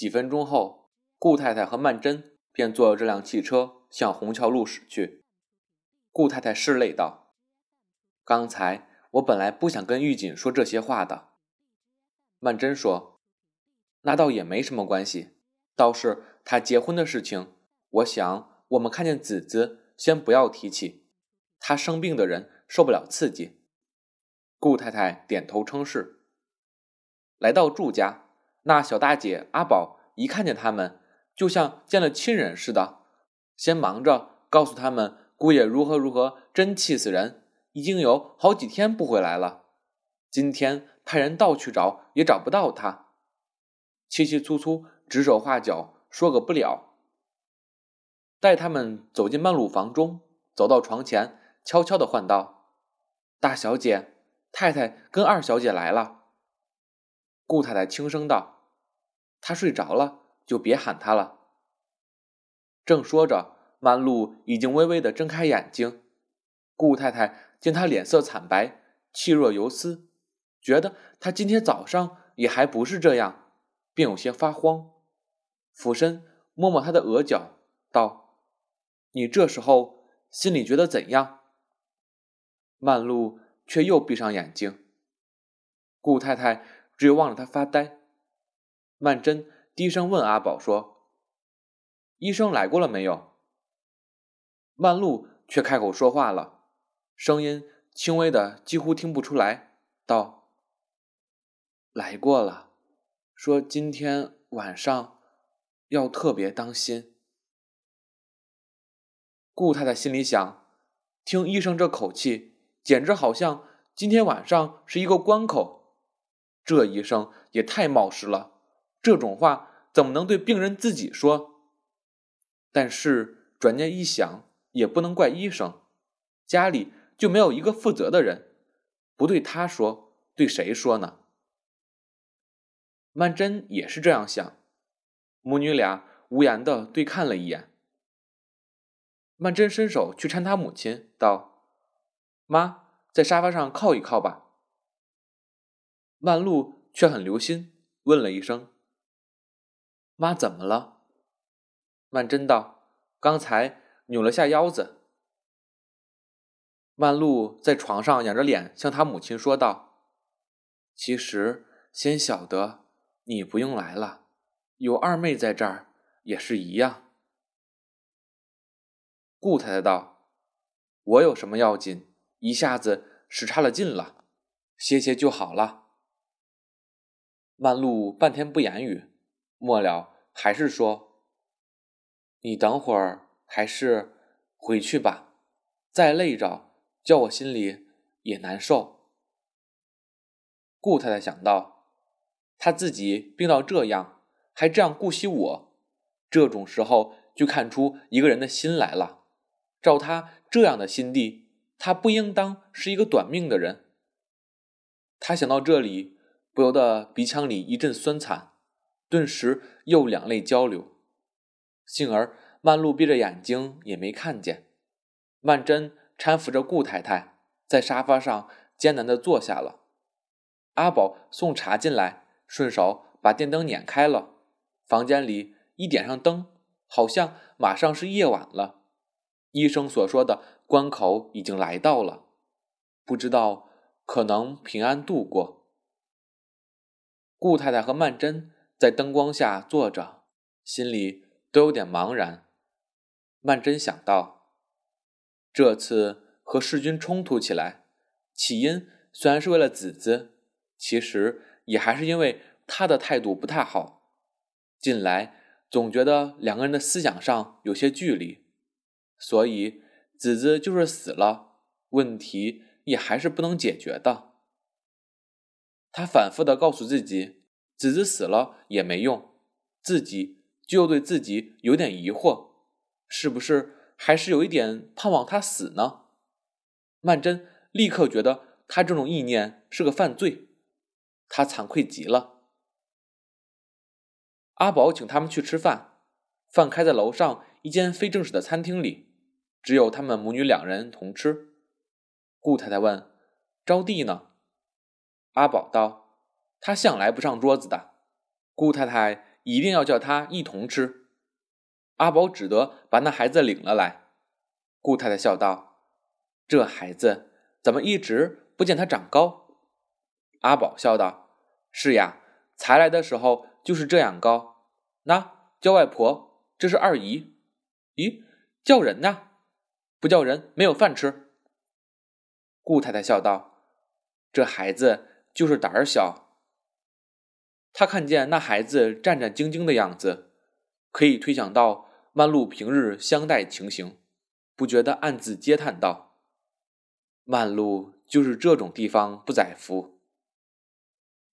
几分钟后，顾太太和曼桢便坐这辆汽车向虹桥路驶去。顾太太拭泪道：“刚才我本来不想跟玉锦说这些话的。”曼桢说：“那倒也没什么关系，倒是他结婚的事情，我想我们看见子子，先不要提起。他生病的人受不了刺激。”顾太太点头称是。来到祝家，那小大姐阿宝一看见他们，就像见了亲人似的，先忙着告诉他们姑爷如何如何，真气死人，已经有好几天不回来了。今天派人到处找，也找不到他。气气粗粗，指手画脚，说个不了。待他们走进曼露房中，走到床前，悄悄的唤道：“大小姐，太太跟二小姐来了。”顾太太轻声道：“他睡着了，就别喊他了。”正说着，曼露已经微微的睁开眼睛。顾太太见他脸色惨白，气若游丝。觉得他今天早上也还不是这样，便有些发慌，俯身摸摸他的额角，道：“你这时候心里觉得怎样？”曼璐却又闭上眼睛。顾太太只有望着他发呆。曼桢低声问阿宝说：“医生来过了没有？”曼璐却开口说话了，声音轻微的几乎听不出来，道。来过了，说今天晚上要特别当心。顾太太心里想，听医生这口气，简直好像今天晚上是一个关口。这医生也太冒失了，这种话怎么能对病人自己说？但是转念一想，也不能怪医生，家里就没有一个负责的人，不对他说，对谁说呢？曼桢也是这样想，母女俩无言的对看了一眼。曼桢伸手去搀她母亲，道：“妈，在沙发上靠一靠吧。”曼璐却很留心，问了一声：“妈怎么了？”曼桢道：“刚才扭了下腰子。”曼璐在床上仰着脸向她母亲说道：“其实先晓得。”你不用来了，有二妹在这儿也是一样。顾太太道：“我有什么要紧？一下子使差了劲了，歇歇就好了。”曼璐半天不言语，末了还是说：“你等会儿还是回去吧，再累着叫我心里也难受。”顾太太想到。他自己病到这样，还这样顾惜我，这种时候就看出一个人的心来了。照他这样的心地，他不应当是一个短命的人。他想到这里，不由得鼻腔里一阵酸惨，顿时又两泪交流。幸而曼璐闭着眼睛也没看见。曼桢搀扶着顾太太在沙发上艰难的坐下了。阿宝送茶进来。顺手把电灯捻开了，房间里一点上灯，好像马上是夜晚了。医生所说的关口已经来到了，不知道可能平安度过。顾太太和曼桢在灯光下坐着，心里都有点茫然。曼桢想到，这次和世君冲突起来，起因虽然是为了子子，其实。也还是因为他的态度不太好，近来总觉得两个人的思想上有些距离，所以子子就是死了，问题也还是不能解决的。他反复的告诉自己，子子死了也没用，自己就对自己有点疑惑，是不是还是有一点盼望他死呢？曼桢立刻觉得他这种意念是个犯罪。他惭愧极了。阿宝请他们去吃饭，饭开在楼上一间非正式的餐厅里，只有他们母女两人同吃。顾太太问：“招娣呢？”阿宝道：“他向来不上桌子的。”顾太太一定要叫他一同吃。阿宝只得把那孩子领了来。顾太太笑道：“这孩子怎么一直不见他长高？”阿宝笑道：“是呀，才来的时候就是这样高。那叫外婆，这是二姨。咦，叫人呢？不叫人没有饭吃。”顾太太笑道：“这孩子就是胆儿小。”他看见那孩子战战兢兢的样子，可以推想到万路平日相待情形，不觉得暗自嗟叹道：“万路就是这种地方不载福。”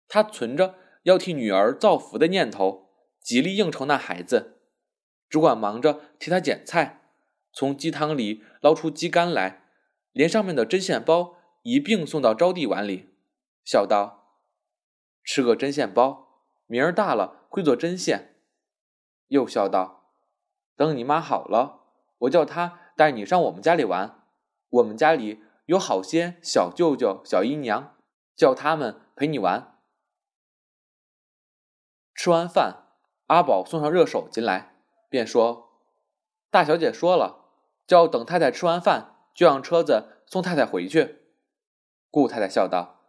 他存着要替女儿造福的念头，极力应酬那孩子，只管忙着替他捡菜，从鸡汤里捞出鸡肝来，连上面的针线包一并送到招娣碗里，笑道。吃个针线包，明儿大了会做针线。又笑道：“等你妈好了，我叫她带你上我们家里玩。我们家里有好些小舅舅、小姨娘，叫他们陪你玩。”吃完饭，阿宝送上热手进来，便说：“大小姐说了，叫等太太吃完饭，就让车子送太太回去。”顾太太笑道：“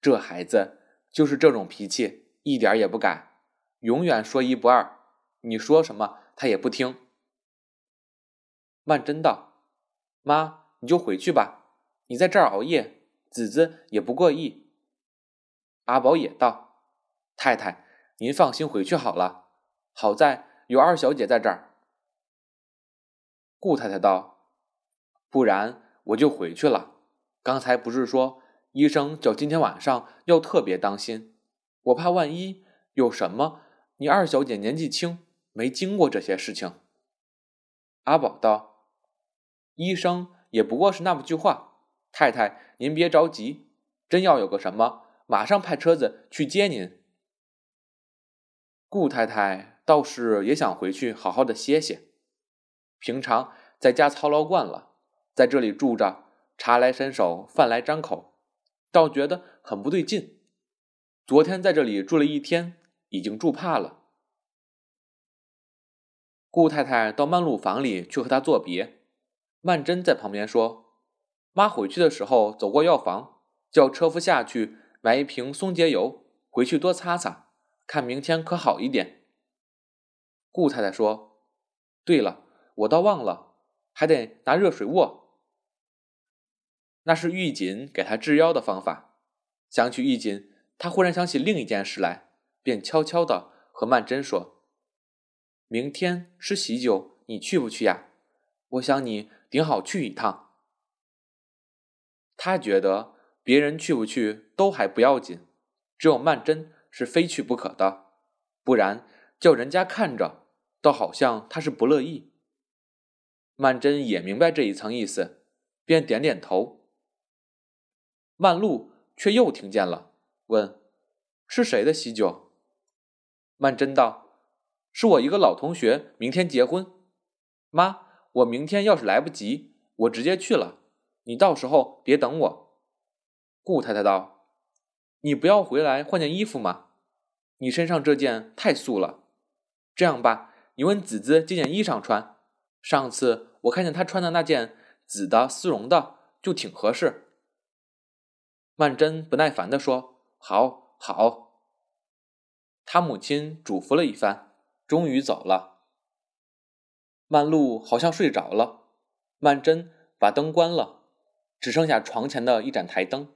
这孩子。”就是这种脾气，一点也不改，永远说一不二。你说什么，他也不听。曼珍道：“妈，你就回去吧，你在这儿熬夜，子子也不过意。”阿宝也道：“太太，您放心回去好了，好在有二小姐在这儿。”顾太太道：“不然我就回去了。刚才不是说……”医生叫今天晚上要特别当心，我怕万一有什么。你二小姐年纪轻，没经过这些事情。阿宝道：“医生也不过是那么句话，太太您别着急，真要有个什么，马上派车子去接您。”顾太太倒是也想回去好好的歇歇，平常在家操劳惯了，在这里住着，茶来伸手，饭来张口。倒觉得很不对劲。昨天在这里住了一天，已经住怕了。顾太太到曼璐房里去和他作别，曼桢在旁边说：“妈回去的时候走过药房，叫车夫下去买一瓶松节油，回去多擦擦，看明天可好一点。”顾太太说：“对了，我倒忘了，还得拿热水卧。”那是玉锦给他治腰的方法。想起玉锦，他忽然想起另一件事来，便悄悄地和曼桢说：“明天吃喜酒，你去不去呀？我想你顶好去一趟。”他觉得别人去不去都还不要紧，只有曼桢是非去不可的，不然叫人家看着，倒好像他是不乐意。曼桢也明白这一层意思，便点点头。曼璐却又听见了，问：“是谁的喜酒？”曼桢道：“是我一个老同学，明天结婚。妈，我明天要是来不及，我直接去了。你到时候别等我。”顾太太道：“你不要回来换件衣服吗？你身上这件太素了。这样吧，你问子子借件衣裳穿。上次我看见他穿的那件紫的丝绒的，就挺合适。”曼桢不耐烦地说：“好，好。”他母亲嘱咐了一番，终于走了。曼璐好像睡着了，曼桢把灯关了，只剩下床前的一盏台灯。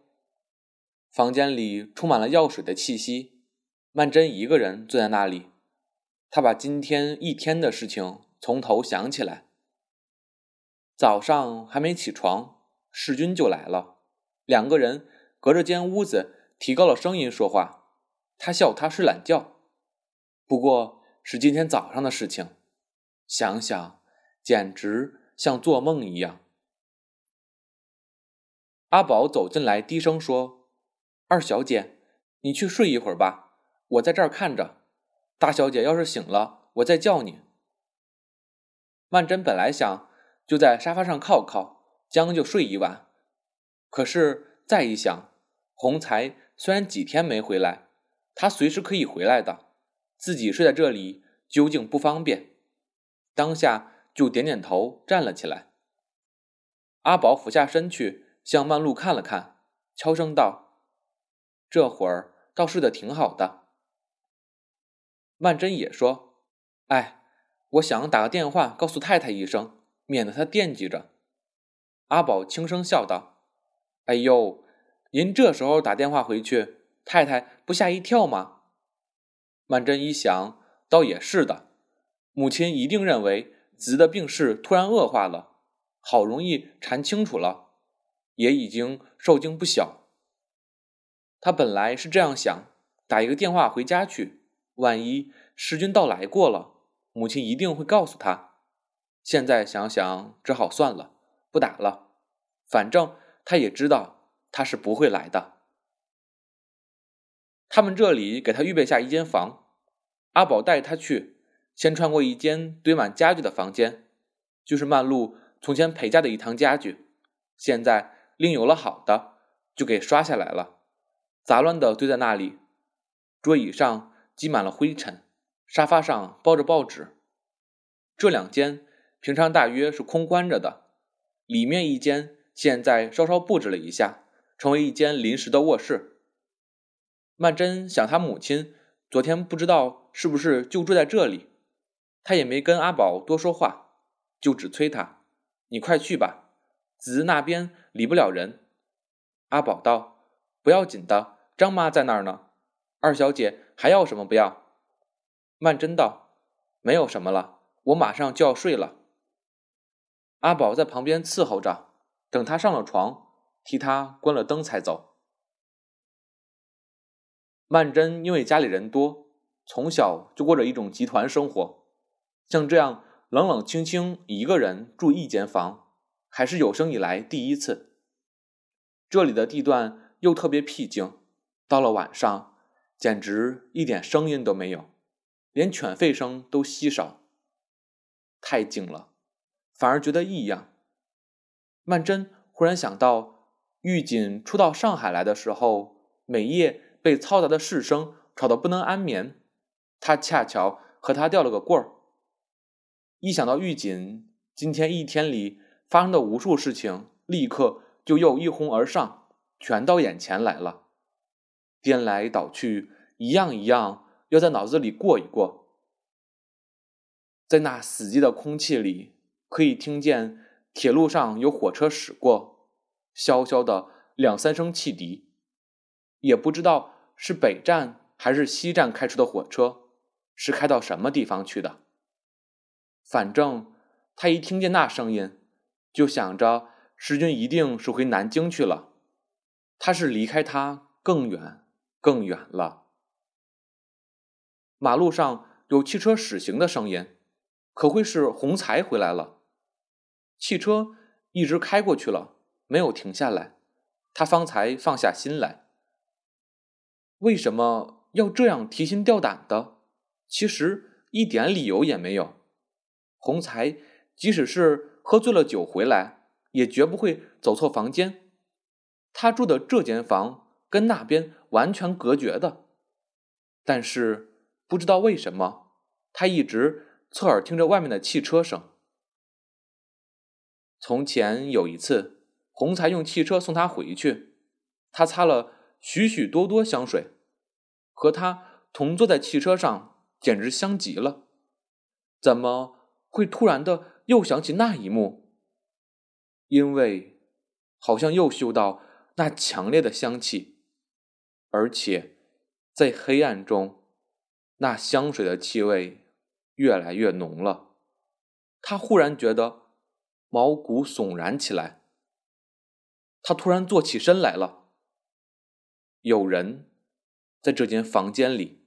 房间里充满了药水的气息。曼桢一个人坐在那里，他把今天一天的事情从头想起来。早上还没起床，世君就来了，两个人。隔着间屋子，提高了声音说话。他笑他睡懒觉，不过是今天早上的事情。想想，简直像做梦一样。阿宝走进来，低声说：“二小姐，你去睡一会儿吧，我在这儿看着。大小姐要是醒了，我再叫你。”曼桢本来想就在沙发上靠靠，将就睡一晚，可是再一想。洪才虽然几天没回来，他随时可以回来的。自己睡在这里究竟不方便，当下就点点头，站了起来。阿宝俯下身去，向曼璐看了看，悄声道：“这会儿倒睡得挺好的。”曼桢也说：“哎，我想打个电话告诉太太一声，免得她惦记着。”阿宝轻声笑道：“哎呦，您这时候打电话回去，太太不吓一跳吗？”曼桢一想，倒也是的，母亲一定认为子的病势突然恶化了。好容易查清楚了，也已经受惊不小。他本来是这样想，打一个电话回家去，万一时君到来过了，母亲一定会告诉他。现在想想，只好算了，不打了。反正他也知道他是不会来的。他们这里给他预备下一间房，阿宝带他去，先穿过一间堆满家具的房间，就是曼璐。从前陪嫁的一堂家具，现在另有了好的，就给刷下来了，杂乱的堆在那里。桌椅上积满了灰尘，沙发上包着报纸。这两间平常大约是空关着的，里面一间现在稍稍布置了一下，成为一间临时的卧室。曼桢想，她母亲昨天不知道是不是就住在这里，她也没跟阿宝多说话，就只催他。你快去吧，子那边理不了人。阿宝道：“不要紧的，张妈在那儿呢。二小姐还要什么不要？”曼桢道：“没有什么了，我马上就要睡了。”阿宝在旁边伺候着，等他上了床，替他关了灯才走。曼桢因为家里人多，从小就过着一种集团生活，像这样。冷冷清清一个人住一间房，还是有生以来第一次。这里的地段又特别僻静，到了晚上，简直一点声音都没有，连犬吠声都稀少。太静了，反而觉得异样。曼桢忽然想到，玉锦初到上海来的时候，每夜被嘈杂的市声吵得不能安眠，他恰巧和他掉了个棍儿。一想到玉锦今天一天里发生的无数事情，立刻就又一哄而上，全到眼前来了，颠来倒去，一样一样要在脑子里过一过。在那死寂的空气里，可以听见铁路上有火车驶过，萧萧的两三声汽笛，也不知道是北站还是西站开出的火车，是开到什么地方去的。反正他一听见那声音，就想着时君一定是回南京去了。他是离开他更远更远了。马路上有汽车驶行的声音，可会是洪才回来了？汽车一直开过去了，没有停下来，他方才放下心来。为什么要这样提心吊胆的？其实一点理由也没有。洪才即使是喝醉了酒回来，也绝不会走错房间。他住的这间房跟那边完全隔绝的，但是不知道为什么，他一直侧耳听着外面的汽车声。从前有一次，洪才用汽车送他回去，他擦了许许多多香水，和他同坐在汽车上，简直香极了。怎么？会突然的又想起那一幕，因为好像又嗅到那强烈的香气，而且在黑暗中，那香水的气味越来越浓了。他忽然觉得毛骨悚然起来。他突然坐起身来了。有人在这间房间里。